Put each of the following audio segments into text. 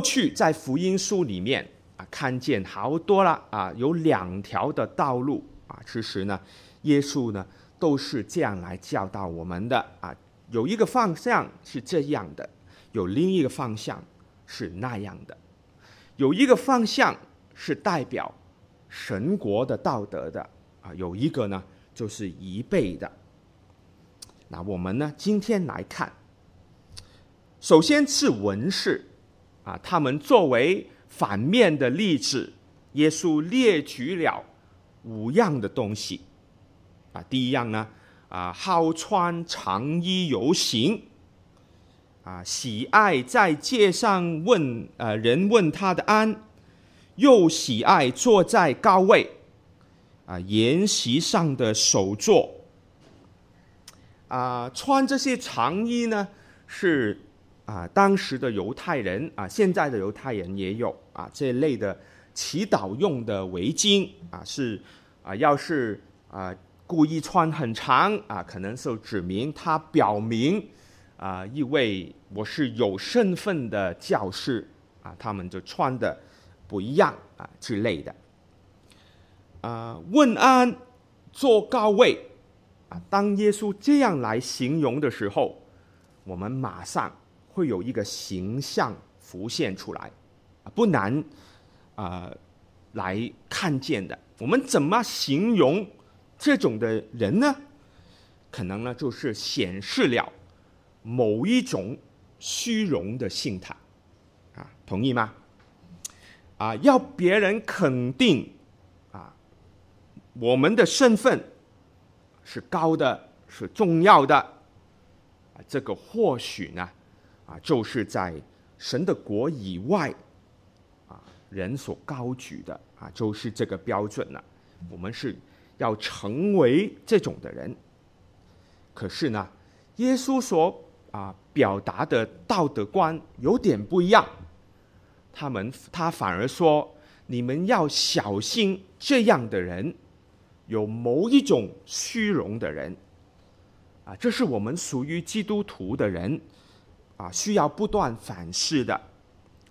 过去在福音书里面啊，看见好多了啊，有两条的道路啊。其实呢，耶稣呢都是这样来教导我们的啊。有一个方向是这样的，有另一个方向是那样的。有一个方向是代表神国的道德的啊，有一个呢就是一倍的。那我们呢今天来看，首先是文士。啊，他们作为反面的例子，耶稣列举了五样的东西。啊，第一样呢，啊，好穿长衣游行，啊，喜爱在街上问呃人问他的安，又喜爱坐在高位，啊，筵席上的首座。啊，穿这些长衣呢是。啊，当时的犹太人啊，现在的犹太人也有啊，这类的祈祷用的围巾啊，是啊，要是啊故意穿很长啊，可能是指明他表明啊，一位我是有身份的教士啊，他们就穿的不一样啊之类的。啊，问安坐高位啊，当耶稣这样来形容的时候，我们马上。会有一个形象浮现出来，不难啊、来看见的。我们怎么形容这种的人呢？可能呢就是显示了某一种虚荣的心态啊，同意吗？啊，要别人肯定啊，我们的身份是高的，是重要的啊，这个或许呢。啊，就是在神的国以外，啊，人所高举的啊，就是这个标准了。我们是要成为这种的人。可是呢，耶稣所啊表达的道德观有点不一样。他们他反而说，你们要小心这样的人，有某一种虚荣的人。啊，这是我们属于基督徒的人。啊，需要不断反思的，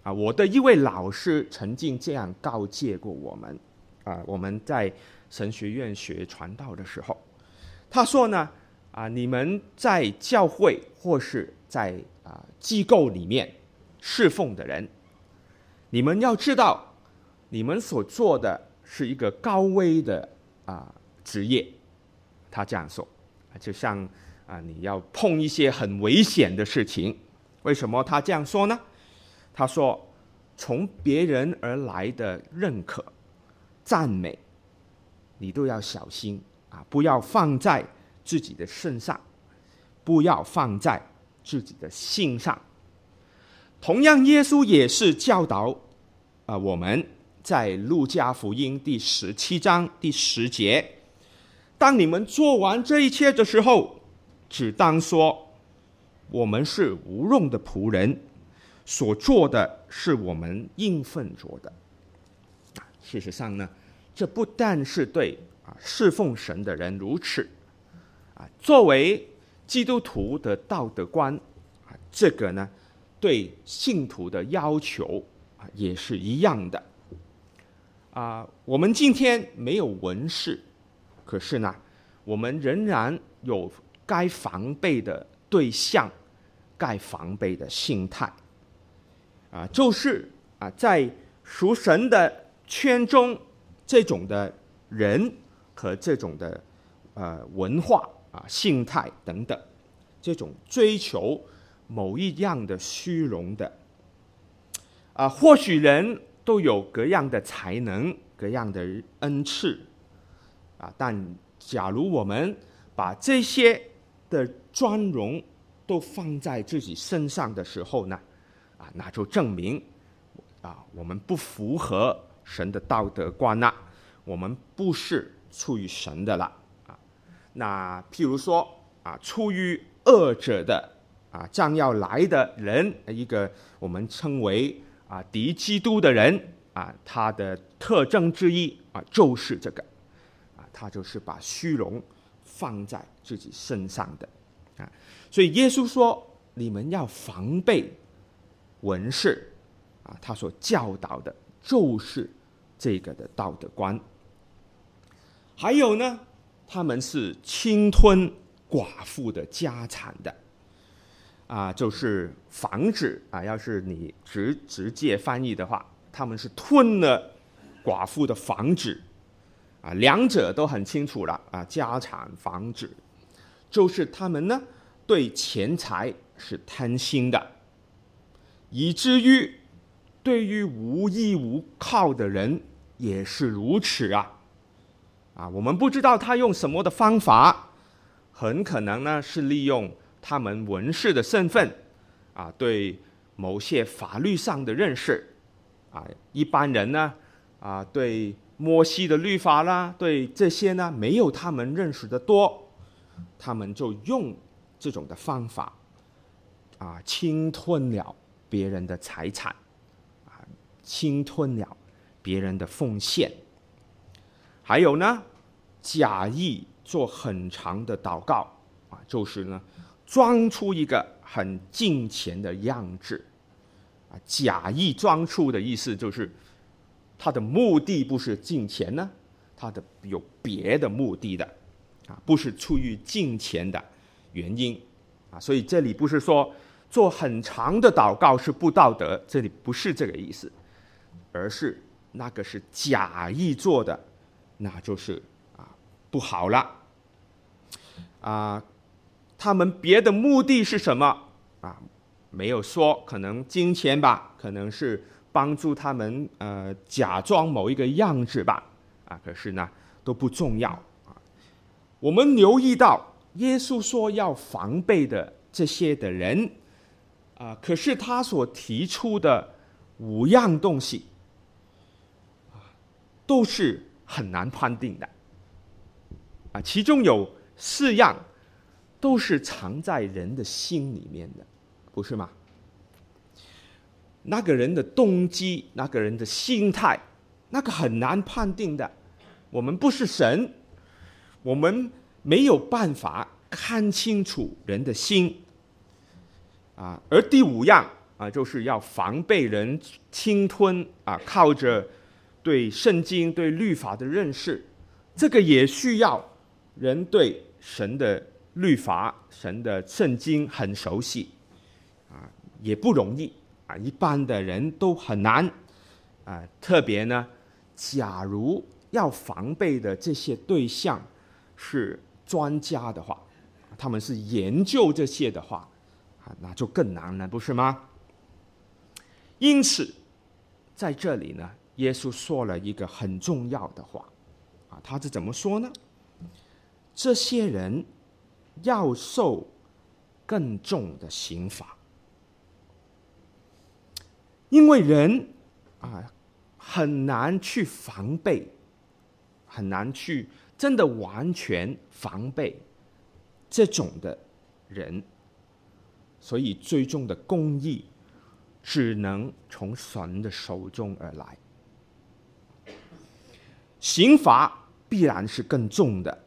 啊，我的一位老师曾经这样告诫过我们，啊，我们在神学院学传道的时候，他说呢，啊，你们在教会或是在啊机构里面侍奉的人，你们要知道，你们所做的是一个高危的啊职业，他这样说，就像啊你要碰一些很危险的事情。为什么他这样说呢？他说：“从别人而来的认可、赞美，你都要小心啊，不要放在自己的身上，不要放在自己的心上。同样，耶稣也是教导啊，我们在路加福音第十七章第十节：当你们做完这一切的时候，只当说。”我们是无用的仆人，所做的是我们应分做的。事实上呢，这不但是对啊侍奉神的人如此，啊，作为基督徒的道德观啊，这个呢，对信徒的要求啊也是一样的。啊，我们今天没有文士，可是呢，我们仍然有该防备的对象。盖防备的心态，啊，就是啊，在属神的圈中，这种的人和这种的呃文化啊、心态等等，这种追求某一样的虚荣的，啊，或许人都有各样的才能、各样的恩赐，啊，但假如我们把这些的专荣，都放在自己身上的时候呢，啊，那就证明啊，我们不符合神的道德观了，我们不是出于神的了啊。那譬如说啊，出于恶者的啊，将要来的人，一个我们称为啊敌基督的人啊，他的特征之一啊，就是这个啊，他就是把虚荣放在自己身上的。啊，所以耶稣说：“你们要防备文士，啊，他所教导的就是这个的道德观。还有呢，他们是侵吞寡妇的家产的，啊，就是防止啊，要是你直直接翻译的话，他们是吞了寡妇的房子，啊，两者都很清楚了啊，家产房子，就是他们呢对钱财是贪心的，以至于对于无依无靠的人也是如此啊。啊，我们不知道他用什么的方法，很可能呢是利用他们文士的身份，啊，对某些法律上的认识，啊，一般人呢，啊，对摩西的律法啦，对这些呢没有他们认识的多，他们就用这种的方法，啊，侵吞了别人的财产，啊，侵吞了别人的奉献。还有呢，假意做很长的祷告啊，就是呢，装出一个很敬虔的样子啊。假意装出的意思就是，他的目的不是敬虔呢，他的有别的目的的啊，不是出于金钱的原因啊。所以这里不是说做很长的祷告是不道德，这里不是这个意思，而是那个是假意做的。那就是啊不好了，啊，他们别的目的是什么啊？没有说，可能金钱吧，可能是帮助他们呃假装某一个样子吧，啊，可是呢都不重要。我们留意到耶稣说要防备的这些的人啊，可是他所提出的五样东西啊，都是。很难判定的，啊，其中有四样都是藏在人的心里面的，不是吗？那个人的动机，那个人的心态，那个很难判定的。我们不是神，我们没有办法看清楚人的心。啊，而第五样啊，就是要防备人侵吞啊，靠着。对圣经、对律法的认识，这个也需要人对神的律法、神的圣经很熟悉，啊，也不容易啊，一般的人都很难啊。特别呢，假如要防备的这些对象是专家的话，他们是研究这些的话，啊，那就更难了，不是吗？因此，在这里呢。耶稣说了一个很重要的话，啊，他是怎么说呢？这些人要受更重的刑罚，因为人啊很难去防备，很难去真的完全防备这种的人，所以最终的公义只能从神的手中而来。刑罚必然是更重的，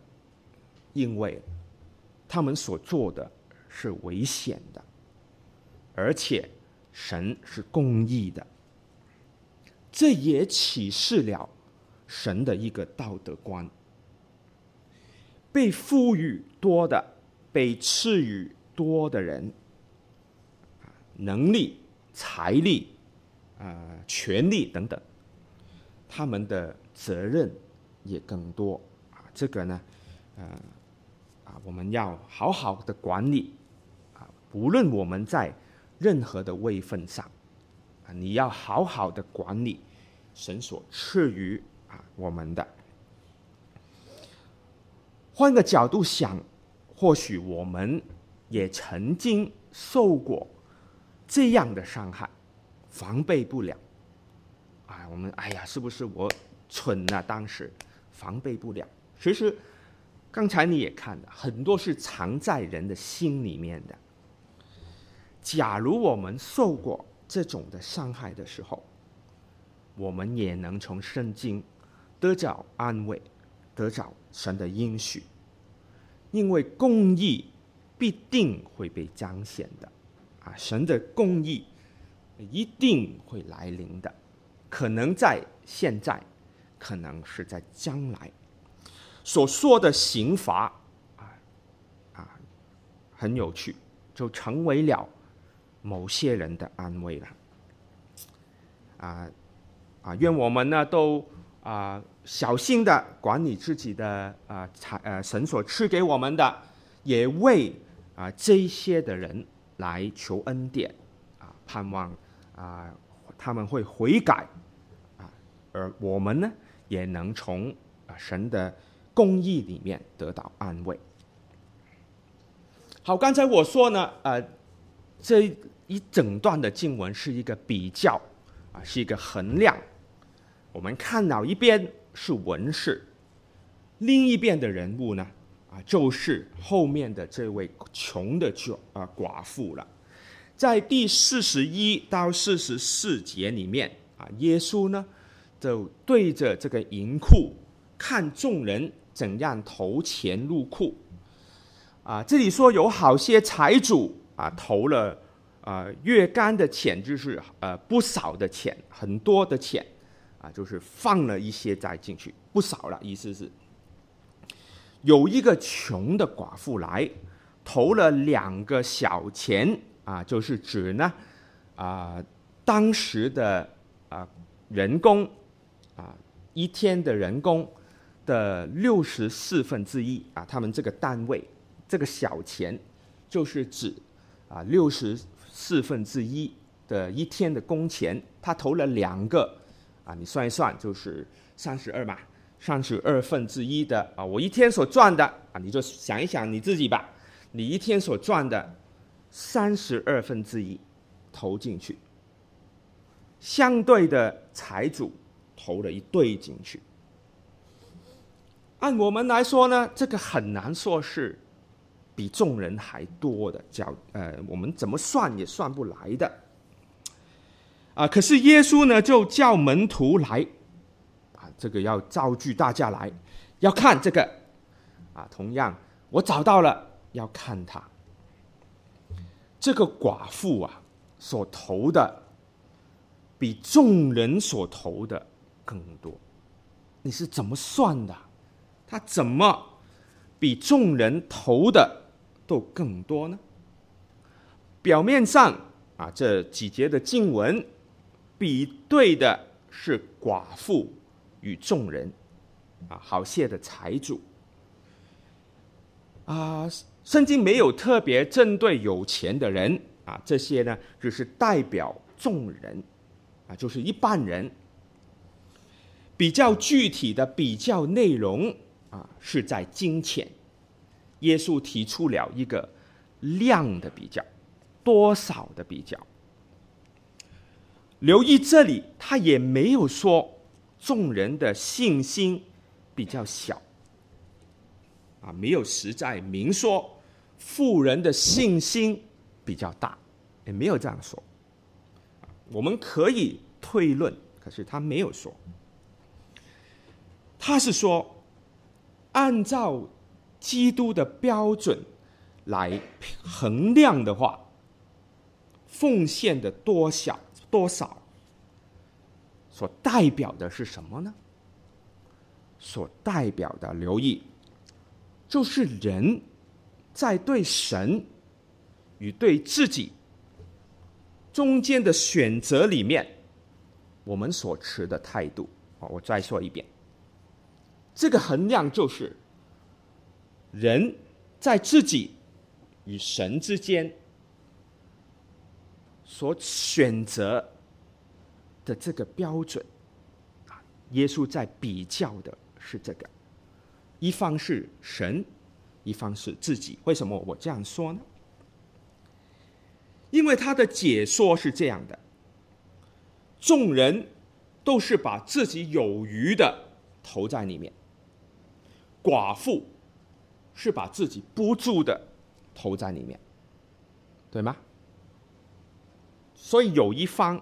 因为他们所做的是危险的，而且神是公义的，这也启示了神的一个道德观。被赋予多的、被赐予多的人，能力、财力、啊、权力等等，他们的。责任也更多啊，这个呢，呃，啊，我们要好好的管理啊，无论我们在任何的位份上啊，你要好好的管理神所赐予啊我们的。换个角度想，或许我们也曾经受过这样的伤害，防备不了啊，我们哎呀，是不是我？蠢啊！当时防备不了。其实刚才你也看了，很多是藏在人的心里面的。假如我们受过这种的伤害的时候，我们也能从圣经得着安慰，得着神的应许，因为公义必定会被彰显的。啊，神的公义一定会来临的，可能在现在，可能是在将来。所说的刑罚啊啊，很有趣，就成为了某些人的安慰了。啊啊，愿我们呢都啊小心的管理自己的啊财呃神所赐给我们的，也为啊这些的人来求恩典啊，盼望啊他们会悔改啊，而我们呢也能从啊神的。公义里面得到安慰。好，刚才我说呢，呃，这一整段的经文是一个比较，啊，是一个衡量。我们看到一边是文士，另一边的人物呢，啊，就是后面的这位穷的寡啊寡妇了。在第四十一到四十四节里面，啊，耶稣呢就对着这个银库看众人。怎样投钱入库？啊，这里说有好些财主啊，投了啊若干的钱，就是呃不少的钱，很多的钱啊，就是放了一些再进去，不少了。意思是，有一个穷的寡妇来投了两个小钱啊，就是指呢啊当时的啊人工啊一天的人工。的六十四分之一啊，他们这个单位，这个小钱，就是指啊六十四分之一的一天的工钱。他投了两个啊，你算一算，就是三十二嘛，三十二分之一的啊，我一天所赚的啊，你就想一想你自己吧，你一天所赚的三十二分之一投进去，相对的财主投了一对进去。按我们来说呢，这个很难说是比众人还多的，叫呃，我们怎么算也算不来的。啊，可是耶稣呢，就叫门徒来，啊，这个要召集大家来，要看这个，啊，同样我找到了，要看他，这个寡妇啊，所投的比众人所投的更多，你是怎么算的？他怎么比众人投的都更多呢？表面上啊，这几节的经文比对的是寡妇与众人啊，好些的财主啊，圣经没有特别针对有钱的人啊，这些呢只是代表众人啊，就是一般人。比较具体的比较内容。啊，是在金钱。耶稣提出了一个量的比较，多少的比较。留意这里，他也没有说众人的信心比较小。啊，没有实在明说富人的信心比较大，也没有这样说。我们可以推论，可是他没有说。他是说。按照基督的标准来衡量的话，奉献的多少多少，所代表的是什么呢？所代表的，留意，就是人在对神与对自己中间的选择里面，我们所持的态度。我再说一遍。这个衡量就是人在自己与神之间所选择的这个标准啊，耶稣在比较的是这个，一方是神，一方是自己。为什么我这样说呢？因为他的解说是这样的：众人都是把自己有余的投在里面。寡妇是把自己不住的投在里面，对吗？所以有一方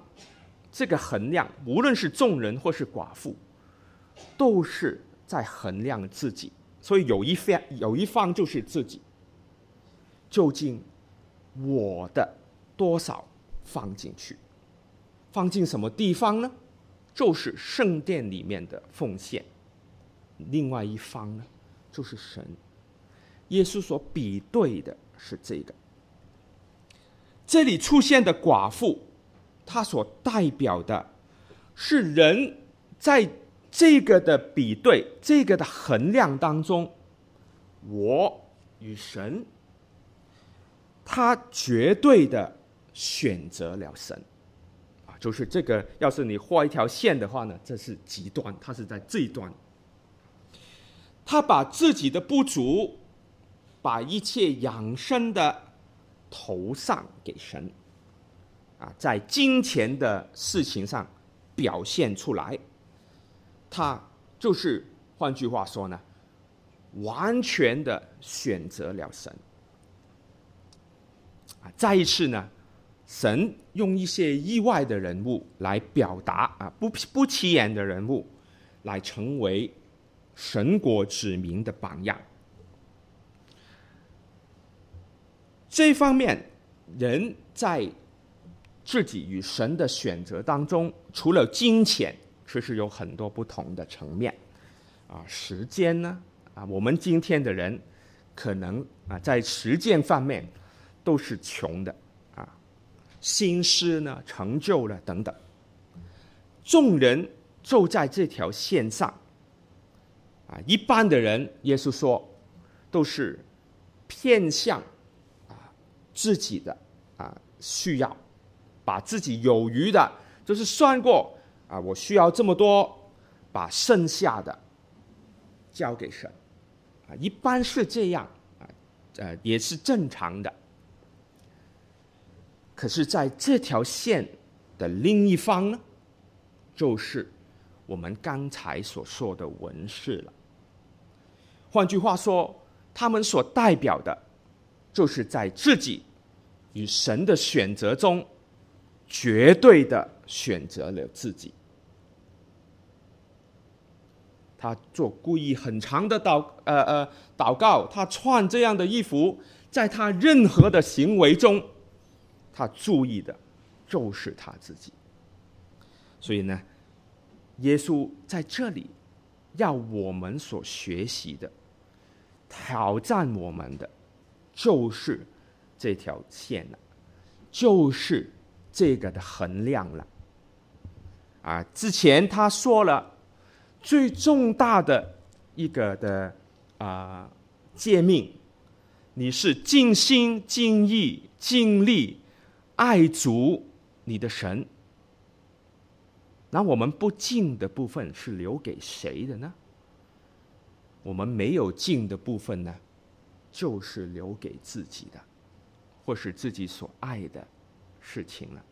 这个衡量，无论是众人或是寡妇，都是在衡量自己。所以有一方有一方就是自己，究竟我的多少放进去？放进什么地方呢？就是圣殿里面的奉献。另外一方呢，就是神。耶稣所比对的是这个。这里出现的寡妇，她所代表的是人在这个的比对、这个的衡量当中，我与神，他绝对的选择了神啊，就是这个。要是你画一条线的话呢，这是极端，他是在这一端，他把自己的不足，把一切养生的。投上给神，啊，在金钱的事情上表现出来，他就是换句话说呢，完全的选择了神。啊，再一次呢，神用一些意外的人物来表达啊，不不起眼的人物，来成为神国子民的榜样。这方面，人在自己与神的选择当中，除了金钱，其实有很多不同的层面。啊，时间呢？啊，我们今天的人可能啊，在时间方面都是穷的。啊，心思呢，成就了等等。众人就在这条线上。啊，一般的人，耶稣说，都是偏向。自己的啊需要，把自己有余的，就是算过啊，我需要这么多，把剩下的交给神啊，一般是这样啊，呃，也是正常的。可是，在这条线的另一方呢，就是我们刚才所说的文士了。换句话说，他们所代表的，就是在自己。与神的选择中，绝对的选择了自己。他做故意很长的祷，呃呃祷告，他穿这样的衣服，在他任何的行为中，他注意的，就是他自己。所以呢，耶稣在这里要我们所学习的，挑战我们的，就是。这条线了，就是这个的衡量了。啊，之前他说了最重大的一个的啊诫命，你是尽心尽意尽力爱主你的神。那我们不尽的部分是留给谁的呢？我们没有尽的部分呢，就是留给自己的。或是自己所爱的事情了，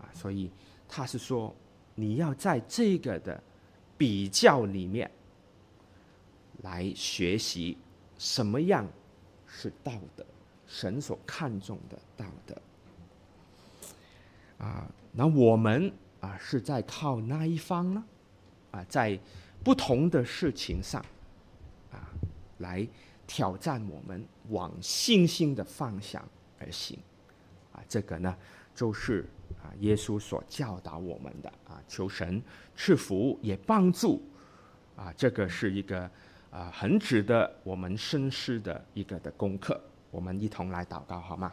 啊，所以他是说，你要在这个的比较里面来学习什么样是道德，神所看重的道德。啊，那我们啊是在靠哪一方呢？啊，在不同的事情上来。挑战我们往信心的方向而行，啊，这个呢，就是啊，耶稣所教导我们的啊，求神赐福也帮助，啊，这个是一个啊，很值得我们深思的一个的功课。我们一同来祷告好吗？